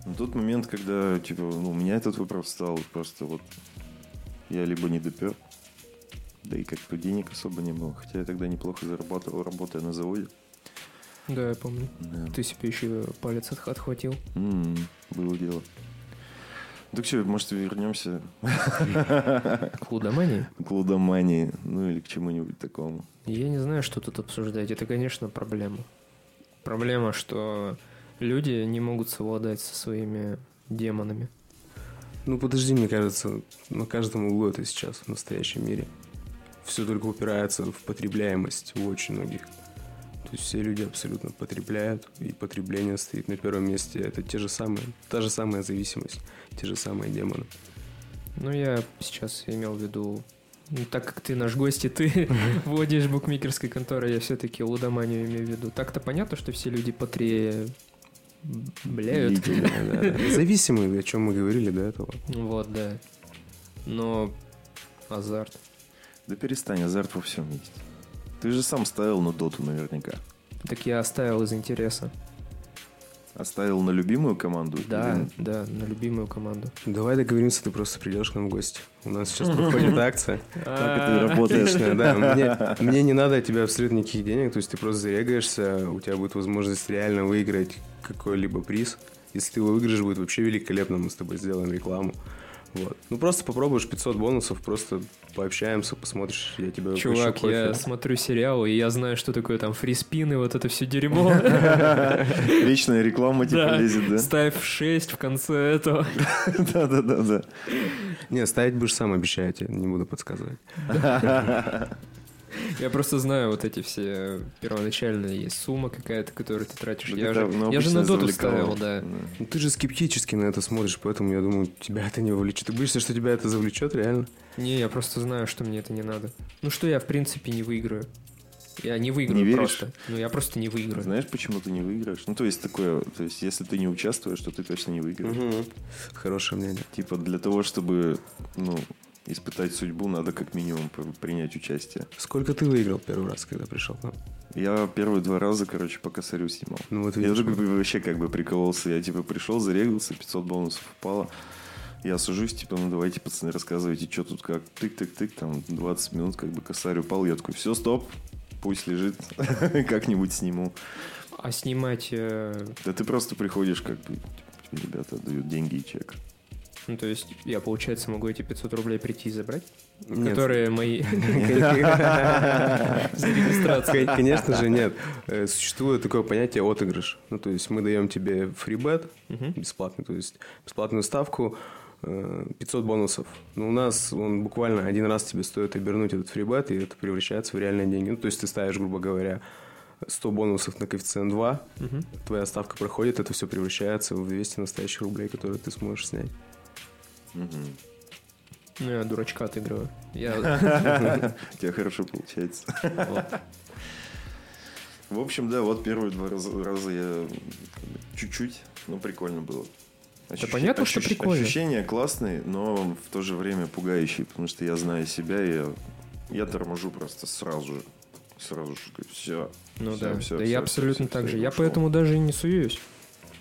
На тот момент, когда типа, ну, у меня этот вопрос стал просто вот я либо не допер, да и как-то денег особо не было. Хотя я тогда неплохо зарабатывал, работая на заводе. Да, я помню. Да. Ты себе еще палец от- отхватил. М, было дело. Так что, может, вернемся К лудомании? к лудомании, ну или к чему-нибудь такому. Я не знаю, что тут обсуждать. Это, конечно, проблема. Проблема, что люди не могут совладать со своими демонами. Ну, подожди, мне кажется, на каждом углу это сейчас в настоящем мире. Все только упирается в потребляемость у очень многих. То есть все люди абсолютно потребляют, и потребление стоит на первом месте. Это те же самые, та же самая зависимость, те же самые демоны. Ну, я сейчас имел в виду... ну, Так как ты наш гость, и ты <laughs> вводишь букмекерской конторы, я все-таки лудоманию имею в виду. Так-то понятно, что все люди да, да. <laughs> Зависимые, о чем мы говорили до этого. Вот, да. Но азарт. Да перестань, азарт во всем есть. Ты же сам ставил на доту наверняка. Так я оставил из интереса. Оставил на любимую команду? Да, Или- да, на любимую команду. Давай договоримся, ты просто придешь к нам в гости. У нас сейчас проходит акция. Как это работает? Отлично, да. Мне, <laughs> мне не надо от тебя абсолютно никаких денег, то есть ты просто зарегаешься, у тебя будет возможность реально выиграть какой-либо приз. Если ты его выиграешь, будет вообще великолепно, мы с тобой сделаем рекламу. Вот. Ну просто попробуешь 500 бонусов, просто пообщаемся, посмотришь, я тебя Чувак, кофе. я смотрю сериалы, и я знаю, что такое там фриспины, вот это все <laughs> дерьмо. Вечная реклама типа лезет, да? Ставь 6 в конце этого. <laughs> Да-да-да-да. Не, ставить будешь сам, обещаю тебе, не буду подсказывать. <laughs> Я просто знаю вот эти все первоначальные есть сумма какая-то, которую ты тратишь. Я же, я же на доту ставил, да. Ну, ты же скептически на это смотришь, поэтому я думаю, тебя это не вовлечет. Ты боишься, что тебя это завлечет, реально? Не, я просто знаю, что мне это не надо. Ну что я, в принципе, не выиграю. Я не выиграю Не веришь? просто. Ну я просто не выиграю. Знаешь, почему ты не выиграешь? Ну, то есть такое, то есть если ты не участвуешь, то ты точно не выиграешь. Хорошее мнение. Типа для того, чтобы, ну, испытать судьбу, надо как минимум принять участие. Сколько ты выиграл первый раз, когда пришел к нам? Я первые два раза, короче, по косарю снимал. Ну вот Я видишь, такой вообще как бы прикололся. Я типа пришел, зарегался, 500 бонусов упало. Я сужусь, типа, ну давайте, пацаны, рассказывайте, что тут как. Тык-тык-тык, там 20 минут как бы косарь упал. Я такой, все, стоп, пусть лежит, <laughs> как-нибудь сниму. А снимать, э, Да ты просто приходишь, как бы, тебе ребята дают деньги и чек. Ну то есть я, получается, могу эти 500 рублей прийти и забрать? Нет. Которые мои <laughs> Конечно же, нет. Э, Существует такое понятие отыгрыш. Ну, то есть мы даем тебе фрибет Мгм. бесплатный, то есть бесплатную ставку, э, 500 бонусов. Но у нас он буквально один раз тебе стоит обернуть этот фрибет, и это превращается в реальные деньги. Ну, то есть ты ставишь, грубо говоря, 100 бонусов на коэффициент 2, Мгм. твоя ставка проходит, это все превращается в 200 настоящих рублей, которые ты сможешь снять. Ну, я дурачка отыгрываю. Я... <laughs> У тебя хорошо получается. В общем, да, вот первые два раза, я чуть-чуть, но прикольно было. Ощущ- понятно, что прикольно. Ощущения классные, но в то же время пугающие, потому что я знаю себя, и я, я торможу просто сразу же. Сразу же, все. Ну да, всё, да я абсолютно всё, так же. Я поэтому даже и не суюсь.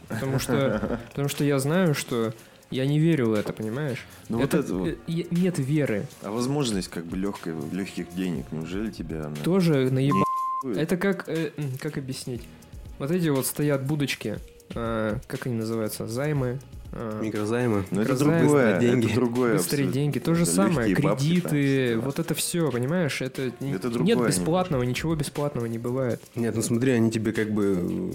Потому что, <laughs> потому что я знаю, что я не верю в это, понимаешь? Ну вот это, это вот. э, я- нет веры. А возможность как бы легкой, легких денег, неужели тебя она... Тоже наеба... Это как, э, как объяснить? Вот эти вот стоят будочки, а, как они называются, займы, Микрозаймы. Но это Микрозаймы, другое, деньги. это другое. Быстрые абсолютно. деньги, то же Это самое, бабки кредиты, всё. вот это все, понимаешь, это, Это нет другое бесплатного, ничего бесплатного не бывает. Нет, ну смотри, они тебе как бы,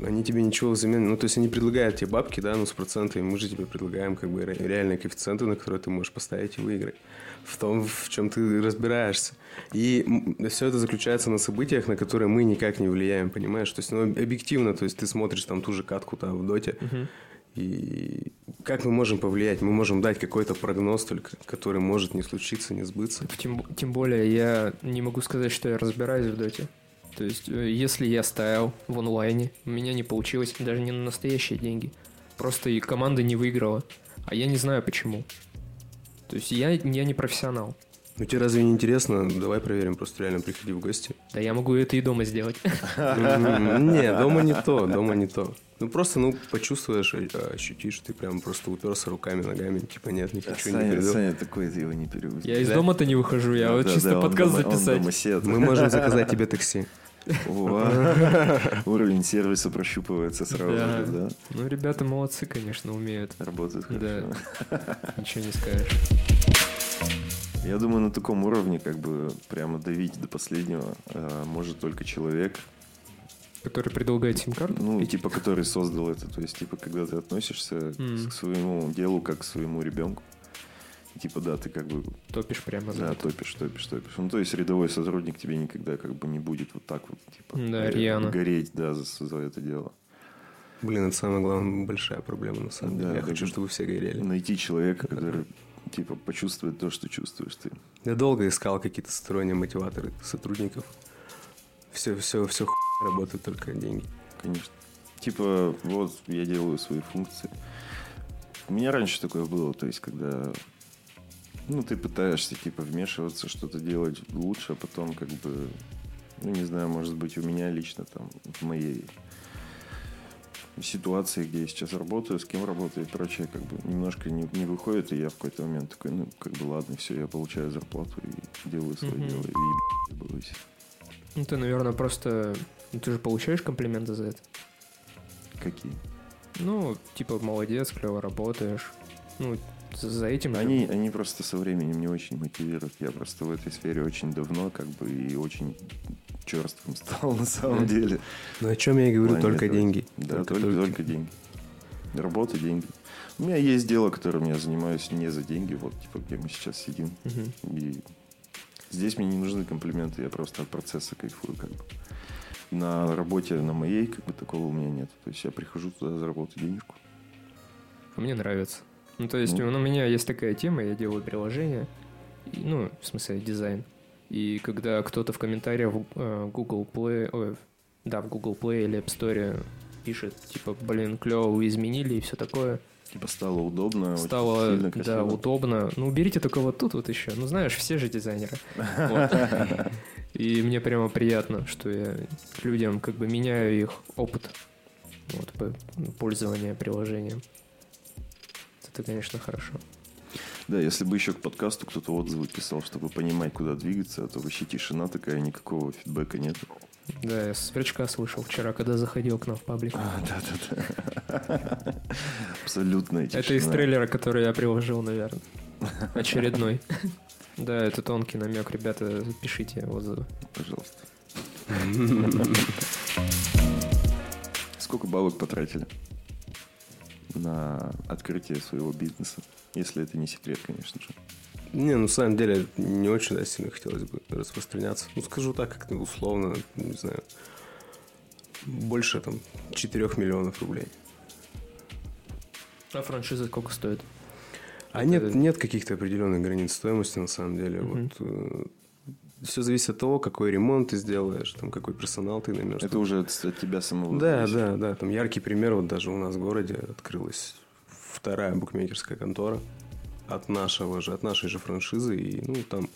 э, они тебе ничего взамен, ну то есть они предлагают тебе бабки, да, ну с процентами, мы же тебе предлагаем как бы ре- реальные коэффициенты, на которые ты можешь поставить и выиграть в том, в чем ты разбираешься. И все это заключается на событиях, на которые мы никак не влияем, понимаешь? То есть, ну, объективно, то есть ты смотришь там ту же катку там в доте, и как мы можем повлиять? Мы можем дать какой-то прогноз только, который может не случиться, не сбыться. Тем, тем более я не могу сказать, что я разбираюсь в доте. То есть, э, если я ставил в онлайне, у меня не получилось даже не на настоящие деньги. Просто и команда не выиграла. А я не знаю почему. То есть я, я не профессионал. Ну тебе разве не интересно? Давай проверим, просто реально приходи в гости. Да я могу это и дома сделать. <laughs> Не, дома не то, дома не то. Ну просто, ну, почувствуешь, э, ощутишь, ты прям просто уперся руками, ногами, типа, нет, не хочу, не Саня, приду. Саня такой, ты его не переводишь. Я из Да? дома-то не выхожу, я вот Да, чисто да, подкаст дома- записать. домосед. Мы можем заказать тебе такси. Уровень сервиса прощупывается сразу же, да? Ну, ребята молодцы, конечно, умеют. Работает Да. хорошо. Ничего не скажешь. Я думаю, на таком уровне как бы прямо давить до последнего э, может только человек, Который предлагает сим-карту? ну, типа, который создал это. То есть, типа, когда ты относишься М. к своему делу как к своему ребенку. Типа, да, ты как бы Топишь прямо за да, это. топишь, топишь, топишь. Ну, то есть рядовой сотрудник тебе никогда как бы не будет вот так вот, типа, Да, рьяно. гореть, да, за, за это дело. Блин, это самая главная большая проблема на самом Да, деле. Я хочу, чтобы все горели. Найти человека, <laughs> который, типа, почувствует то, что чувствуешь ты. Я долго искал какие-то сторонние мотиваторы сотрудников. Все, все, все работает только деньги. Конечно. Типа, вот я делаю свои функции. У меня раньше такое было, то есть, когда ну, ты пытаешься, типа, вмешиваться, что-то делать лучше, а потом, как бы, ну, не знаю, может быть, у меня лично там, в моей ситуации, где я сейчас работаю, с кем работаю и прочее, как бы немножко не, не выходит, и я в какой-то момент такой, ну, как бы, ладно, все, я получаю зарплату и делаю свое Мгм. дело, и ебаюсь. Ну, ты, наверное, просто... Ну, ты же получаешь комплименты за это? Какие? Ну, типа, молодец, клево работаешь. Ну, за этим... же- Они, они просто со временем не очень мотивируют. Я просто в этой сфере очень давно, как бы, и очень черствым <laughs> стал на самом деле. Но о чем я и говорю, только деньги. Да, только, только, деньги. Работа, деньги. У меня есть дело, которым я занимаюсь не за деньги, вот, типа, где мы сейчас сидим. Мгм. И здесь мне не нужны комплименты, я просто от процесса кайфую, как бы. На работе, на моей, как бы, такого у меня нет. То есть я прихожу туда заработать денежку. А Мне нравится. Ну, то есть, Ну. у меня есть такая тема, я делаю приложение, и, ну, в смысле, дизайн. И когда кто-то в комментариях в э, Google Play, ой, да, в Google Play или App Store пишет, типа, блин, клево, вы изменили и все такое, Типа стало удобно, стало, сильно, да, удобно. Ну, уберите только вот тут вот еще. Ну, знаешь, все же дизайнеры. <laughs> И мне прямо приятно, что я людям как бы меняю их опыт вот, пользования приложением. Это, конечно, хорошо. Да, если бы еще к подкасту кто-то отзывы писал, чтобы понимать, куда двигаться, а то вообще тишина такая, никакого фидбэка нет. Да, я сверчка слышал вчера, когда заходил к нам в паблик. А, да-да-да. <laughs> Абсолютная тишина. Это из трейлера, который я приложил, наверное. Очередной. <laughs> Да, это тонкий намек, ребята, пишите отзывы. Пожалуйста. Сколько бабок потратили на открытие своего бизнеса? Если это не секрет, конечно же. Не, ну, на самом деле, не очень да, сильно хотелось бы распространяться. Ну, скажу так, как-то условно, не знаю, больше там 4 миллионов рублей. А франшиза сколько стоит? А Это- нет, нет каких-то определенных границ стоимости, на самом деле. Мгм. Вот, все зависит от того, какой ремонт ты сделаешь, там, какой персонал ты наймешь. Это уже от, от тебя самого. Да, зависит. да, да. Там яркий пример. Вот даже у нас в городе открылась вторая букмекерская контора от нашего же, от нашей же франшизы. И, ну, там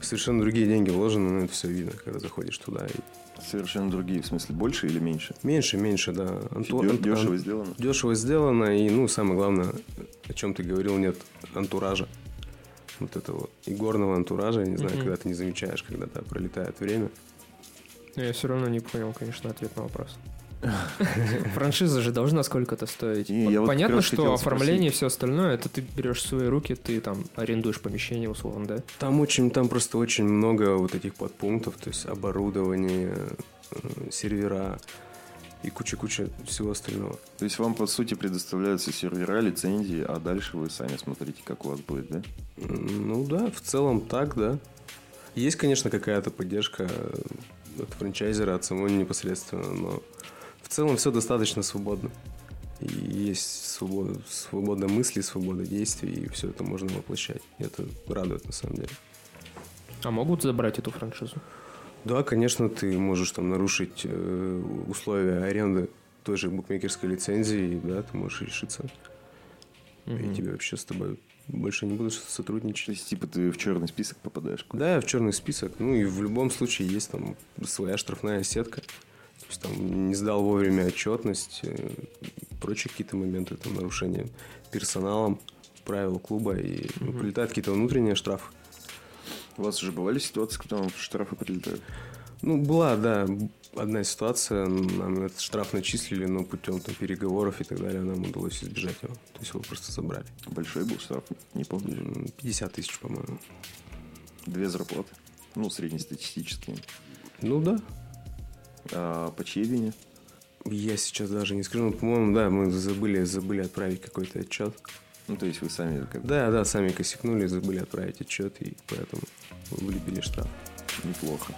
совершенно другие деньги вложены, но это все видно, когда заходишь туда. И Совершенно другие. В смысле, больше или меньше? меньше, меньше, да. Анту- Дешево ан- сделано? Дешево сделано, и, ну, самое главное, о чем ты говорил, нет антуража. Вот этого игорного антуража, я не знаю, Мгм. когда ты не замечаешь, когда да, пролетает время. Я все равно не понял, конечно, ответ на вопрос. Франшиза же должна сколько-то стоить. Не, Вот вот Понятно, раз что оформление и все остальное, это ты берешь в свои руки, ты там арендуешь помещение, условно, да? Там очень, там просто очень много вот этих подпунктов, то есть оборудование, э, сервера и куча-куча всего остального. То есть вам, по сути, предоставляются сервера, лицензии, а дальше вы сами смотрите, как у вас будет, да? Ну да, в целом так, да. Есть, конечно, какая-то поддержка э, от франчайзера, от самого непосредственно, но в целом все достаточно свободно. И есть свобода, свобода мысли, свобода действий, и все это можно воплощать. И это радует на самом деле. А могут забрать эту франшизу? Да, конечно, ты можешь там нарушить э, условия аренды той же букмекерской лицензии, да, ты можешь решиться, Мгм. и тебе вообще с тобой больше не будут То сотрудничать. есть, типа, ты в черный список попадаешь. куда-то. Да, в черный список. Ну и в любом случае есть там своя штрафная сетка. То есть там не сдал вовремя отчетность, э, прочие какие-то моменты, там нарушения персоналом, правил клуба, и Мгм. прилетают какие-то внутренние штрафы. У вас уже бывали ситуации, когда вам штрафы прилетают? Ну, была, да, одна ситуация, нам этот штраф начислили, но путем там, переговоров и так далее нам удалось избежать его. То есть его просто забрали. Большой был штраф, не помню. М, 50 тысяч, по-моему. Две зарплаты. Ну, среднестатистические. Ну да. А по чьей вине? Я сейчас даже не скажу, но, по-моему, да, мы забыли, забыли отправить какой-то отчет. Ну, то есть вы сами как Да, да, сами косякнули, забыли отправить отчет, и поэтому влепили штраф. неплохо.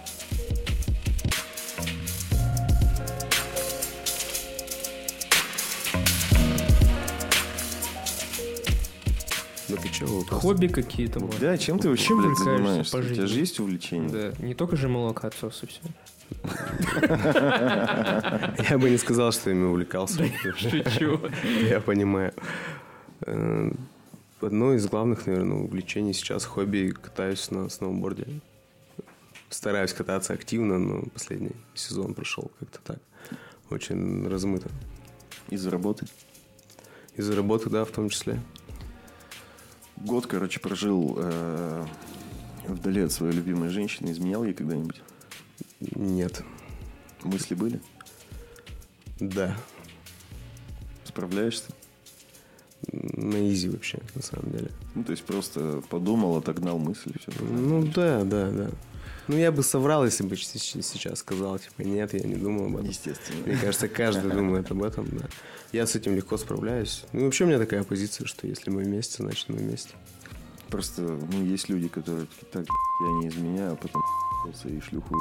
Ну ты чего? Хобби какие-то, может. Да, чем ты вообще, Чем блядь, увлекаешься занимаешься? по У тебя же есть увлечение? Да, не только же молоко отсос и все. Я бы не сказал, что ими увлекался. Шучу. Я понимаю. Э, Одно из главных, наверное, увлечений сейчас хобби катаюсь на сноуборде. Стараюсь кататься активно, но последний сезон прошел как-то так. Очень размыто. Из-за работы? Из-за работы, да, в том числе. Год, короче, прожил э, вдали от своей любимой женщины. Изменял ей когда-нибудь? Нет. Мысли были? Да. Справляешься? На изи вообще, на самом деле. Ну, то есть просто подумал, отогнал мысли, все. Ну да, да, да. Ну я бы соврал, если бы сейчас сказал, типа, нет, я не думал об этом. Естественно. Мне кажется, каждый <laughs> думает об этом, да. Я с этим легко справляюсь. Ну вообще у меня такая позиция, что если мы вместе, значит мы вместе. Просто, ну, есть люди, которые такие, так, я не изменяю, а потом <laughs> и шлюху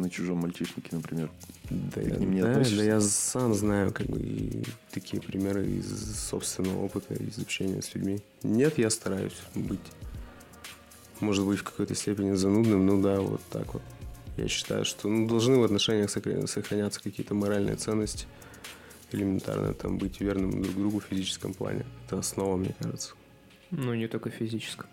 на чужом мальчишнике, например. Да, Ты я, к ним не да, относишься? да я сам знаю, как бы, и такие примеры из собственного опыта, из общения с людьми. Нет, я стараюсь быть, может быть, в какой-то степени занудным, ну да, вот так вот. Я считаю, что ну, должны в отношениях сохра- сохраняться какие-то моральные ценности, элементарно там быть верным друг другу в физическом плане. Это основа, мне кажется. Ну, не только физическом.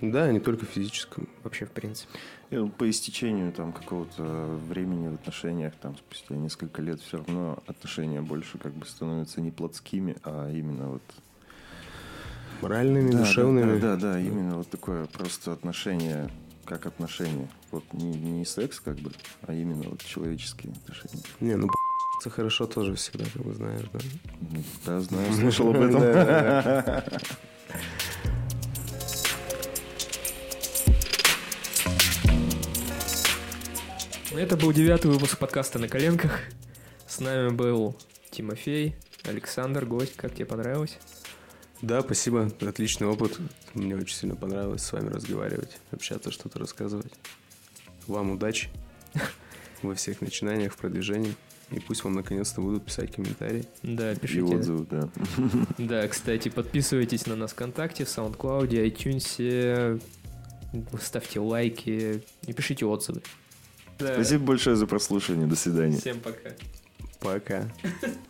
Да, не только в физическом. Вообще, в принципе. И вот по истечению там какого-то времени в отношениях, там спустя несколько лет, все равно отношения больше как бы становятся не плотскими, а именно вот... Моральными, Да, душевными. Да, да, да, именно вот такое просто отношение, как отношение. Вот не, не секс как бы, а именно вот человеческие отношения. Не, ну это хорошо тоже всегда, как бы знаешь, да. Ну, Да, знаю, <laughs> слышал об этом. <laughs> Это был девятый выпуск подкаста «На коленках». С нами был Тимофей, Александр, гость. Как тебе понравилось? Да, спасибо. Отличный опыт. Мне очень сильно понравилось с вами разговаривать, общаться, что-то рассказывать. Вам удачи <laughs> во всех начинаниях, в продвижении. И пусть вам наконец-то будут писать комментарии. Да, И пишите. отзывы, да. <laughs> Да, кстати, подписывайтесь на нас ВКонтакте, в SoundCloud, iTunes, ставьте лайки и пишите отзывы. Да. Спасибо большое за прослушивание. До свидания. Всем пока. Пока. <laughs>